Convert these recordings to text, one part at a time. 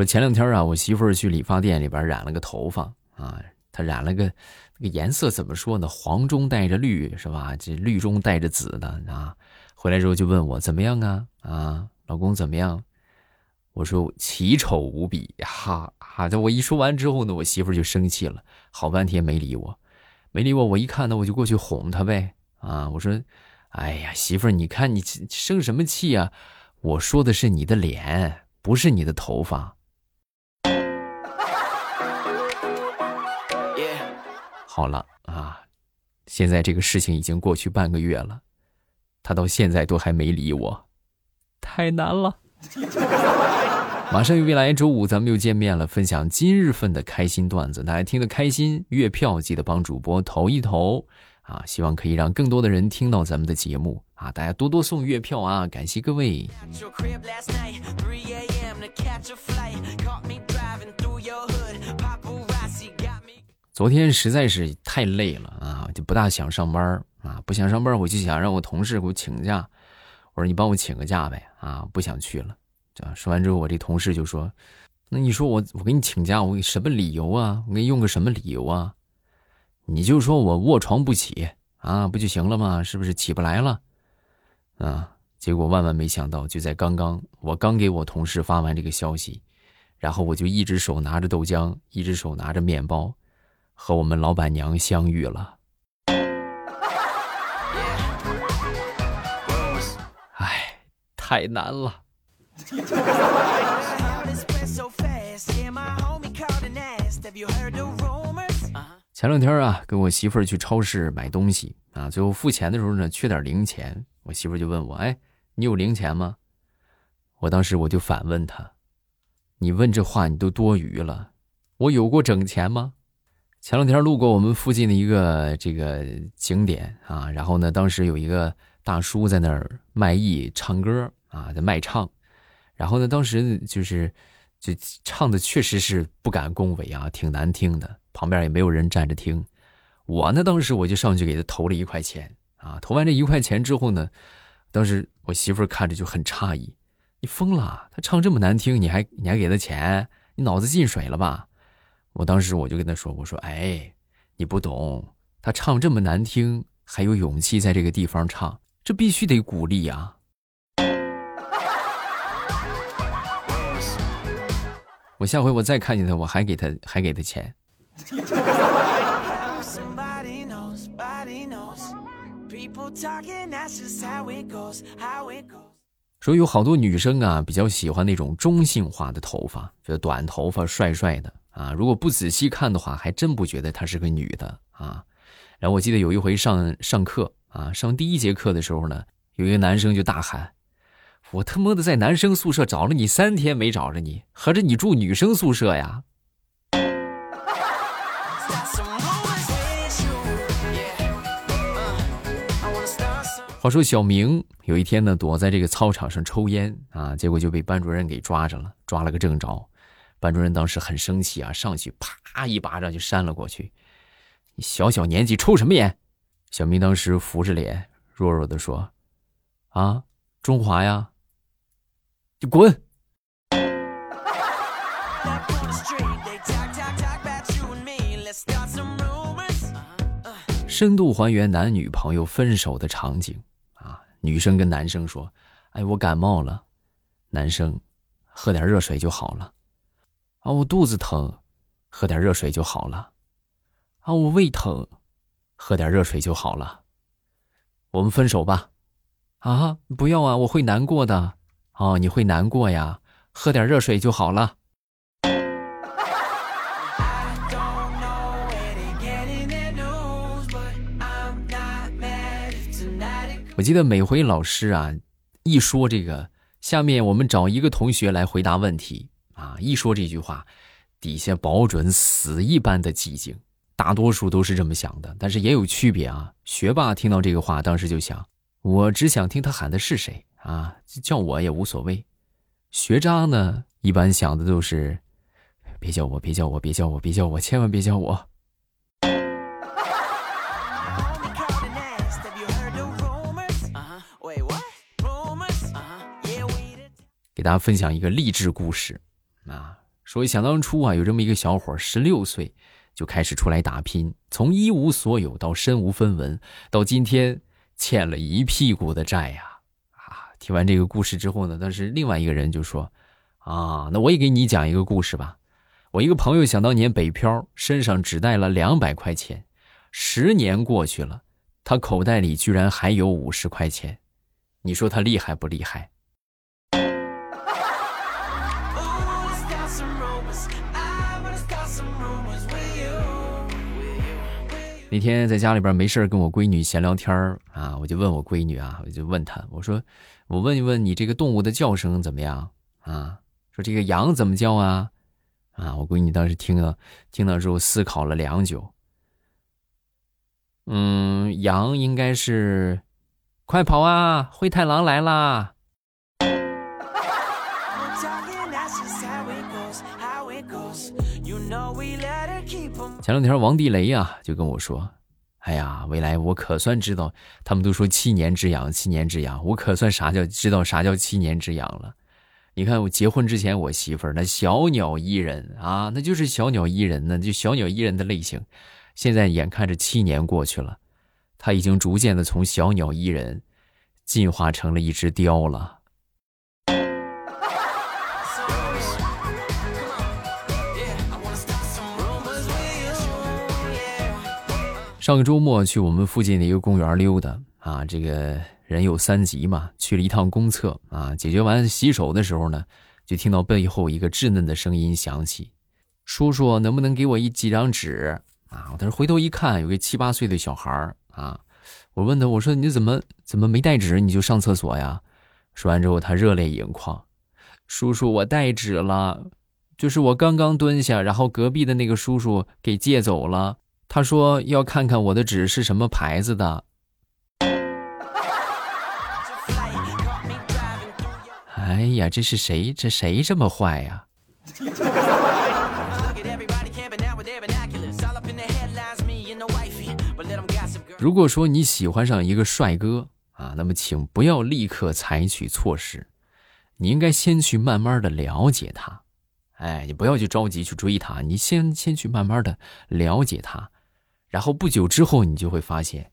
说前两天啊，我媳妇儿去理发店里边染了个头发啊，她染了个那个颜色怎么说呢？黄中带着绿是吧？这绿中带着紫的啊。回来之后就问我怎么样啊？啊，老公怎么样？我说奇丑无比，哈哈！这我一说完之后呢，我媳妇儿就生气了，好半天没理我，没理我。我一看呢，我就过去哄她呗。啊，我说，哎呀，媳妇儿，你看你生什么气啊？我说的是你的脸，不是你的头发。好了啊，现在这个事情已经过去半个月了，他到现在都还没理我，太难了。马上又来周五，咱们又见面了，分享今日份的开心段子，大家听得开心，月票记得帮主播投一投啊！希望可以让更多的人听到咱们的节目啊！大家多多送月票啊！感谢各位。昨天实在是太累了啊，就不大想上班啊，不想上班，我就想让我同事给我请假。我说你帮我请个假呗啊，不想去了。说完之后，我这同事就说：“那你说我我给你请假，我给什么理由啊？我给你用个什么理由啊？你就说我卧床不起啊，不就行了吗？是不是起不来了？啊？结果万万没想到，就在刚刚，我刚给我同事发完这个消息，然后我就一只手拿着豆浆，一只手拿着面包。”和我们老板娘相遇了，哎，太难了。前两天啊，跟我媳妇儿去超市买东西啊，最后付钱的时候呢，缺点零钱，我媳妇儿就问我：“哎，你有零钱吗？”我当时我就反问她：“你问这话你都多余了，我有过整钱吗？”前两天路过我们附近的一个这个景点啊，然后呢，当时有一个大叔在那儿卖艺唱歌啊，在卖唱，然后呢，当时就是就唱的确实是不敢恭维啊，挺难听的，旁边也没有人站着听。我呢，当时我就上去给他投了一块钱啊，投完这一块钱之后呢，当时我媳妇看着就很诧异：“你疯了？他唱这么难听，你还你还给他钱？你脑子进水了吧？”我当时我就跟他说：“我说，哎，你不懂，他唱这么难听，还有勇气在这个地方唱，这必须得鼓励啊。”我下回我再看见他，我还给他，还给他钱。说有好多女生啊，比较喜欢那种中性化的头发，就短头发，帅帅的。啊，如果不仔细看的话，还真不觉得她是个女的啊。然后我记得有一回上上课啊，上第一节课的时候呢，有一个男生就大喊：“我他妈的在男生宿舍找了你三天没找着你，合着你住女生宿舍呀？”话说小明有一天呢，躲在这个操场上抽烟啊，结果就被班主任给抓着了，抓了个正着。班主任当时很生气啊，上去啪一巴掌就扇了过去。你小小年纪抽什么烟？小明当时扶着脸，弱弱的说：“啊，中华呀，你滚！”深度还原男女朋友分手的场景啊，女生跟男生说：“哎，我感冒了。”男生喝点热水就好了。啊，我肚子疼，喝点热水就好了。啊，我胃疼，喝点热水就好了。我们分手吧。啊，不要啊，我会难过的。哦，你会难过呀？喝点热水就好了。我记得每回老师啊，一说这个，下面我们找一个同学来回答问题。啊！一说这句话，底下保准死一般的寂静。大多数都是这么想的，但是也有区别啊。学霸听到这个话，当时就想：我只想听他喊的是谁啊，叫我也无所谓。学渣呢，一般想的都是：别叫我，别叫我，别叫我，别叫我，千万别叫我。给大家分享一个励志故事。啊，说想当初啊，有这么一个小伙，十六岁就开始出来打拼，从一无所有到身无分文，到今天欠了一屁股的债呀！啊，听完这个故事之后呢，当时另外一个人就说：“啊，那我也给你讲一个故事吧。我一个朋友想当年北漂，身上只带了两百块钱，十年过去了，他口袋里居然还有五十块钱，你说他厉害不厉害？”那天在家里边没事跟我闺女闲聊天啊，我就问我闺女啊，我就问她，我说我问一问你这个动物的叫声怎么样啊？说这个羊怎么叫啊？啊，我闺女当时听了听了之后思考了良久，嗯，羊应该是快跑啊，灰太狼来啦。前两天王地雷呀就跟我说：“哎呀，未来我可算知道，他们都说七年之痒，七年之痒，我可算啥叫知道啥叫七年之痒了。你看我结婚之前，我媳妇儿那小鸟依人啊，那就是小鸟依人，呢就小鸟依人的类型。现在眼看着七年过去了，她已经逐渐的从小鸟依人进化成了一只雕了。”上个周末去我们附近的一个公园溜达啊，这个人有三急嘛，去了一趟公厕啊，解决完洗手的时候呢，就听到背后一个稚嫩的声音响起：“叔叔，能不能给我一几张纸啊？”我当时回头一看，有个七八岁的小孩啊，我问他，我说你怎么怎么没带纸你就上厕所呀？说完之后，他热泪盈眶：“叔叔，我带纸了，就是我刚刚蹲下，然后隔壁的那个叔叔给借走了。”他说要看看我的纸是什么牌子的。哎呀，这是谁？这谁这么坏呀？如果说你喜欢上一个帅哥啊，那么请不要立刻采取措施，你应该先去慢慢的了解他。哎，你不要去着急去追他，你先先去慢慢的了解他。然后不久之后，你就会发现，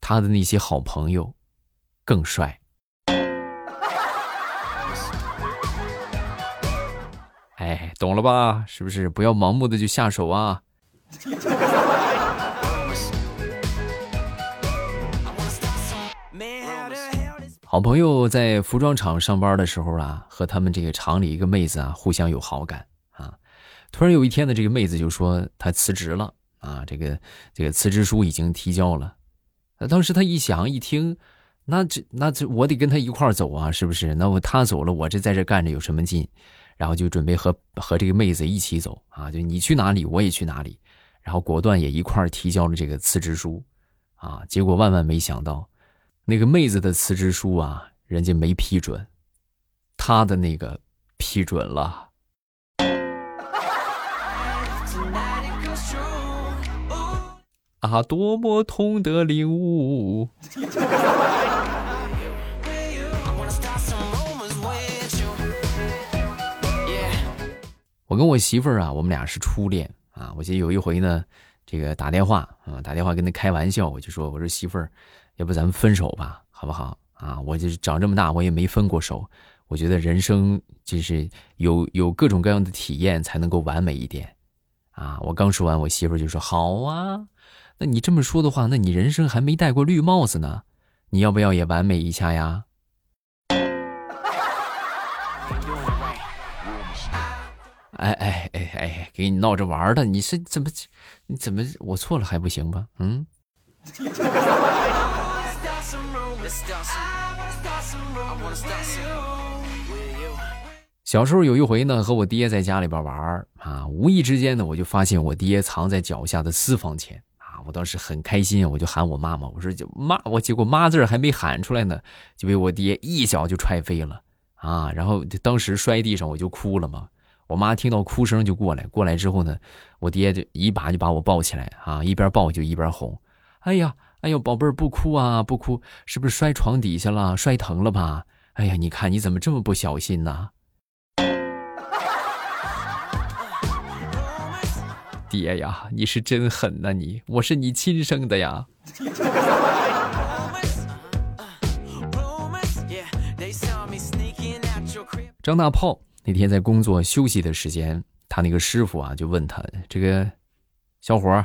他的那些好朋友更帅。哎，懂了吧？是不是？不要盲目的就下手啊！好朋友在服装厂上班的时候啊，和他们这个厂里一个妹子啊，互相有好感啊。突然有一天呢，这个妹子就说她辞职了。啊，这个这个辞职书已经提交了。当时他一想一听，那这那这我得跟他一块儿走啊，是不是？那我他走了，我这在这干着有什么劲？然后就准备和和这个妹子一起走啊，就你去哪里我也去哪里，然后果断也一块儿提交了这个辞职书。啊，结果万万没想到，那个妹子的辞职书啊，人家没批准，他的那个批准了。啊，多么痛的领悟！我跟我媳妇儿啊，我们俩是初恋啊。我记得有一回呢，这个打电话啊，打电话跟她开玩笑，我就说：“我说媳妇儿，要不咱们分手吧，好不好？啊，我就是长这么大，我也没分过手。我觉得人生就是有有各种各样的体验才能够完美一点啊。”我刚说完，我媳妇儿就说：“好啊。”那你这么说的话，那你人生还没戴过绿帽子呢，你要不要也完美一下呀？哎哎哎哎，给你闹着玩的，你是怎么，你怎么我错了还不行吗？嗯。小时候有一回呢，和我爹在家里边玩啊，无意之间呢，我就发现我爹藏在脚下的私房钱。我当时很开心，我就喊我妈妈，我说就妈，我结果妈字还没喊出来呢，就被我爹一脚就踹飞了啊！然后当时摔地上，我就哭了嘛。我妈听到哭声就过来，过来之后呢，我爹就一把就把我抱起来啊，一边抱就一边哄：“哎呀，哎呦，宝贝儿不哭啊，不哭，是不是摔床底下了，摔疼了吧？哎呀，你看你怎么这么不小心呢？”爹呀，你是真狠呐你，我是你亲生的呀。张大炮那天在工作休息的时间，他那个师傅啊就问他：“这个小伙儿，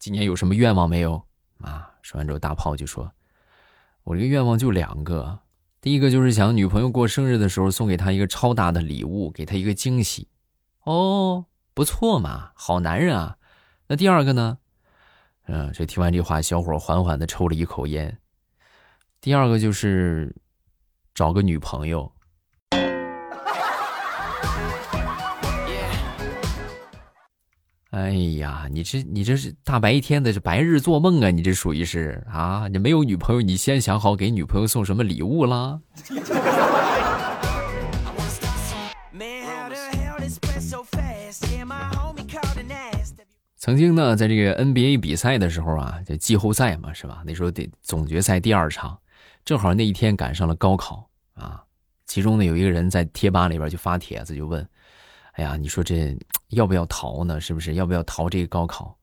今年有什么愿望没有？”啊，说完之后，大炮就说：“我这个愿望就两个，第一个就是想女朋友过生日的时候送给她一个超大的礼物，给她一个惊喜。”哦，不错嘛，好男人啊。那第二个呢？嗯，这听完这话，小伙缓缓的抽了一口烟。第二个就是找个女朋友。哎呀，你这你这是大白天的，是白日做梦啊！你这属于是啊，你没有女朋友，你先想好给女朋友送什么礼物啦？曾经呢，在这个 NBA 比赛的时候啊，这季后赛嘛，是吧？那时候得总决赛第二场，正好那一天赶上了高考啊。其中呢，有一个人在贴吧里边就发帖子，就问。哎呀，你说这要不要逃呢？是不是要不要逃这个高考？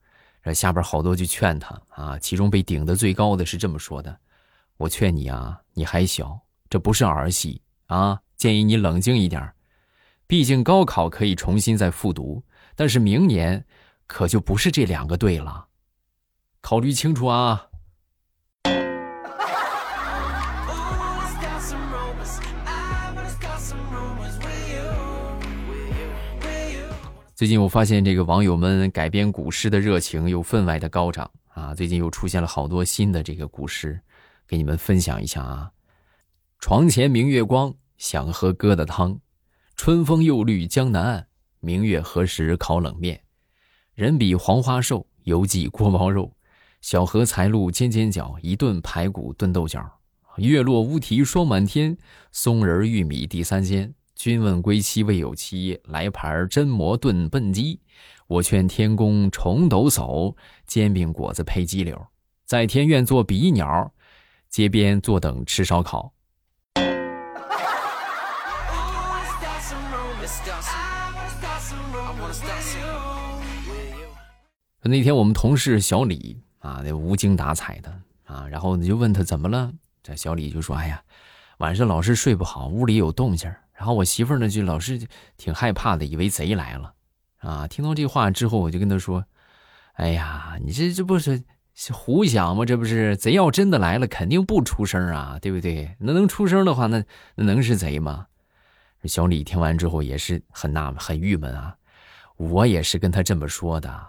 然后下边好多就劝他啊。其中被顶的最高的是这么说的：“我劝你啊，你还小，这不是儿戏啊，建议你冷静一点。毕竟高考可以重新再复读，但是明年可就不是这两个队了，考虑清楚啊。”最近我发现这个网友们改编古诗的热情又分外的高涨啊！最近又出现了好多新的这个古诗，给你们分享一下啊。床前明月光，想喝疙瘩汤。春风又绿江南岸，明月何时烤冷面？人比黄花瘦，犹记锅包肉。小荷才露尖尖角，一顿排骨炖豆角。月落乌啼霜满天，松仁玉米地三鲜。君问归期未有期，来盘榛蘑炖笨鸡。我劝天公重抖擞，煎饼果子配鸡柳。在天愿做比翼鸟，街边坐等吃烧烤。那天我们同事小李啊，那无精打采的啊，然后你就问他怎么了？这小李就说：“哎呀，晚上老是睡不好，屋里有动静。”然后我媳妇儿呢就老是挺害怕的，以为贼来了，啊！听到这话之后，我就跟她说：“哎呀，你这这不是胡想吗？这不是贼要真的来了，肯定不出声啊，对不对？那能出声的话，那那能是贼吗？”小李听完之后也是很纳闷、很郁闷啊。我也是跟他这么说的，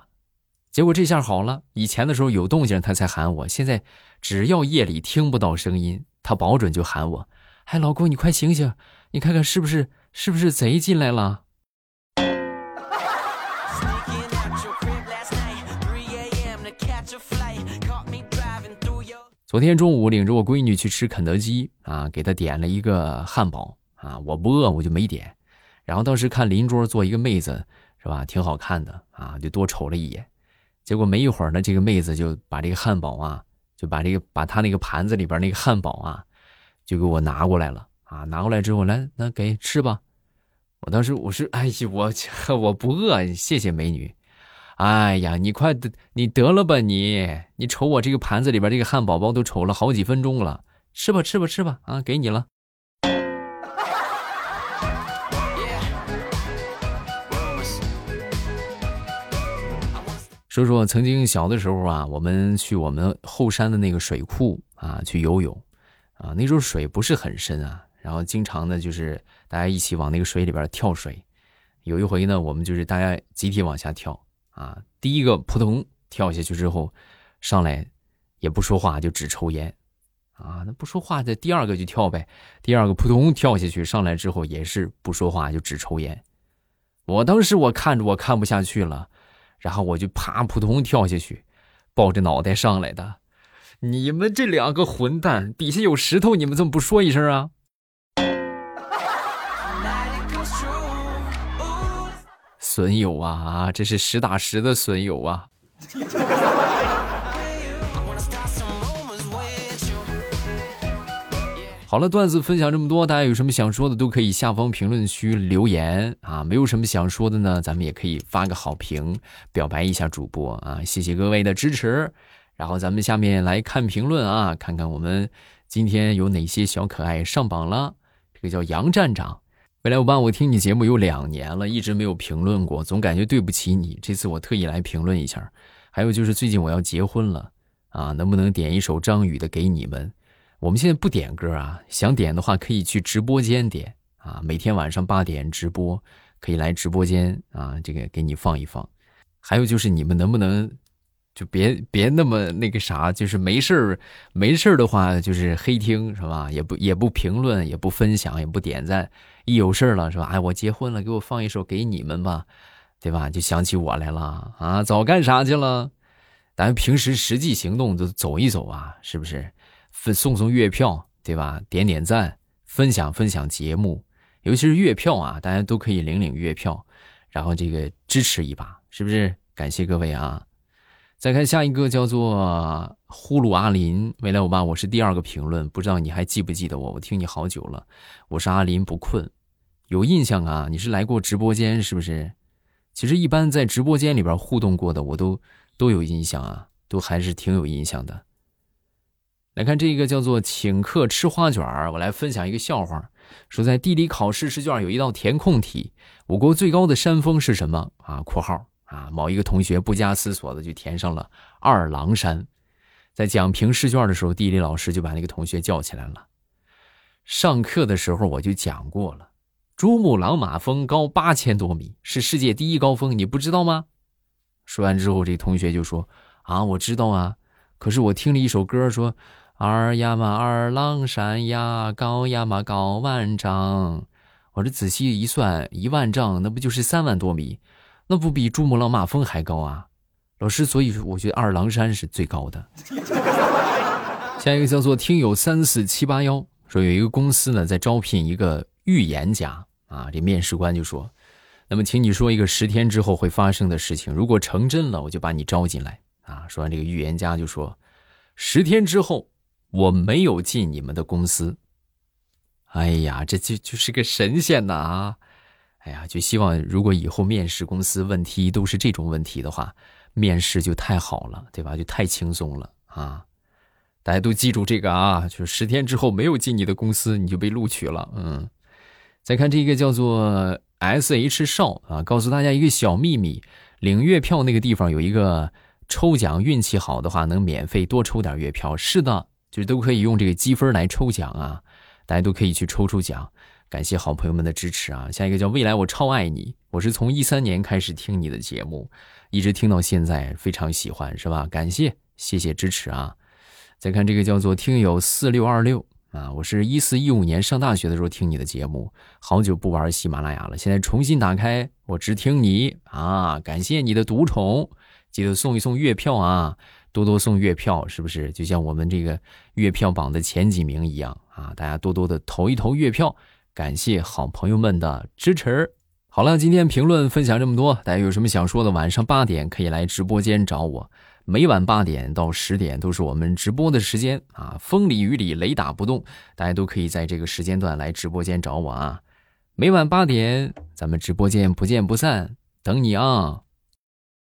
结果这下好了。以前的时候有动静他才喊我，现在只要夜里听不到声音，他保准就喊我：“哎，老公，你快醒醒！”你看看是不是是不是贼进来了？昨天中午领着我闺女去吃肯德基啊，给她点了一个汉堡啊，我不饿我就没点。然后当时看邻桌坐一个妹子是吧，挺好看的啊，就多瞅了一眼。结果没一会儿呢，这个妹子就把这个汉堡啊，就把这个把她那个盘子里边那个汉堡啊，就给我拿过来了。啊，拿过来之后，来，那给吃吧。我当时我是，哎呀，我 我不饿，谢谢美女。哎呀，你快得，你得了吧你，你瞅我这个盘子里边这个汉堡包都瞅了好几分钟了，吃吧吃吧吃吧，啊，给你了。说说曾经小的时候啊，我们去我们后山的那个水库啊去游泳，啊，那时候水不是很深啊。然后经常呢，就是大家一起往那个水里边跳水。有一回呢，我们就是大家集体往下跳啊。第一个扑通跳下去之后，上来也不说话，就只抽烟啊。那不说话，这第二个就跳呗。第二个扑通跳下去，上来之后也是不说话，就只抽烟。我当时我看着我看不下去了，然后我就啪扑通跳下去，抱着脑袋上来的。你们这两个混蛋，底下有石头，你们怎么不说一声啊？损友啊！这是实打实的损友啊！好了，段子分享这么多，大家有什么想说的都可以下方评论区留言啊。没有什么想说的呢，咱们也可以发个好评，表白一下主播啊。谢谢各位的支持。然后咱们下面来看评论啊，看看我们今天有哪些小可爱上榜了。这个叫杨站长，未来我爸，我听你节目有两年了，一直没有评论过，总感觉对不起你。这次我特意来评论一下。还有就是最近我要结婚了啊，能不能点一首张宇的《给你们》？我们现在不点歌啊，想点的话可以去直播间点啊，每天晚上八点直播，可以来直播间啊，这个给你放一放。还有就是你们能不能就别别那么那个啥，就是没事儿没事儿的话就是黑听是吧？也不也不评论，也不分享，也不点赞。一有事儿了是吧？哎，我结婚了，给我放一首给你们吧，对吧？就想起我来了啊，早干啥去了？咱平时实际行动就走一走啊，是不是？分送送月票，对吧？点点赞，分享分享节目，尤其是月票啊，大家都可以领领月票，然后这个支持一把，是不是？感谢各位啊！再看下一个，叫做呼噜阿林，未来我爸，我是第二个评论，不知道你还记不记得我？我听你好久了，我是阿林不困，有印象啊？你是来过直播间是不是？其实一般在直播间里边互动过的，我都都有印象啊，都还是挺有印象的。来看这个叫做请客吃花卷儿，我来分享一个笑话。说在地理考试试卷有一道填空题，我国最高的山峰是什么啊？（括号啊）某一个同学不加思索的就填上了二郎山。在讲评试卷的时候，地理老师就把那个同学叫起来了。上课的时候我就讲过了，珠穆朗玛峰高八千多米，是世界第一高峰，你不知道吗？说完之后，这同学就说：“啊，我知道啊，可是我听了一首歌说。”二呀嘛二郎山呀，高呀嘛高万丈。我这仔细一算，一万丈那不就是三万多米？那不比珠穆朗玛峰还高啊？老师，所以我觉得二郎山是最高的。下一个叫做听友三四七八幺说，有一个公司呢在招聘一个预言家啊。这面试官就说：“那么，请你说一个十天之后会发生的事情，如果成真了，我就把你招进来啊。”说完，这个预言家就说：“十天之后。”我没有进你们的公司，哎呀，这就就是个神仙呐啊！哎呀，就希望如果以后面试公司问题都是这种问题的话，面试就太好了，对吧？就太轻松了啊！大家都记住这个啊，就十天之后没有进你的公司，你就被录取了。嗯，再看这个叫做 S H 少啊，告诉大家一个小秘密：领月票那个地方有一个抽奖，运气好的话能免费多抽点月票。是的。就是都可以用这个积分来抽奖啊，大家都可以去抽抽奖。感谢好朋友们的支持啊！下一个叫未来，我超爱你，我是从一三年开始听你的节目，一直听到现在，非常喜欢，是吧？感谢，谢谢支持啊！再看这个叫做听友四六二六啊，我是一四一五年上大学的时候听你的节目，好久不玩喜马拉雅了，现在重新打开，我只听你啊！感谢你的独宠，记得送一送月票啊！多多送月票，是不是就像我们这个月票榜的前几名一样啊？大家多多的投一投月票，感谢好朋友们的支持。好了，今天评论分享这么多，大家有什么想说的，晚上八点可以来直播间找我。每晚八点到十点都是我们直播的时间啊，风里雨里雷打不动，大家都可以在这个时间段来直播间找我啊。每晚八点，咱们直播间不见不散，等你啊。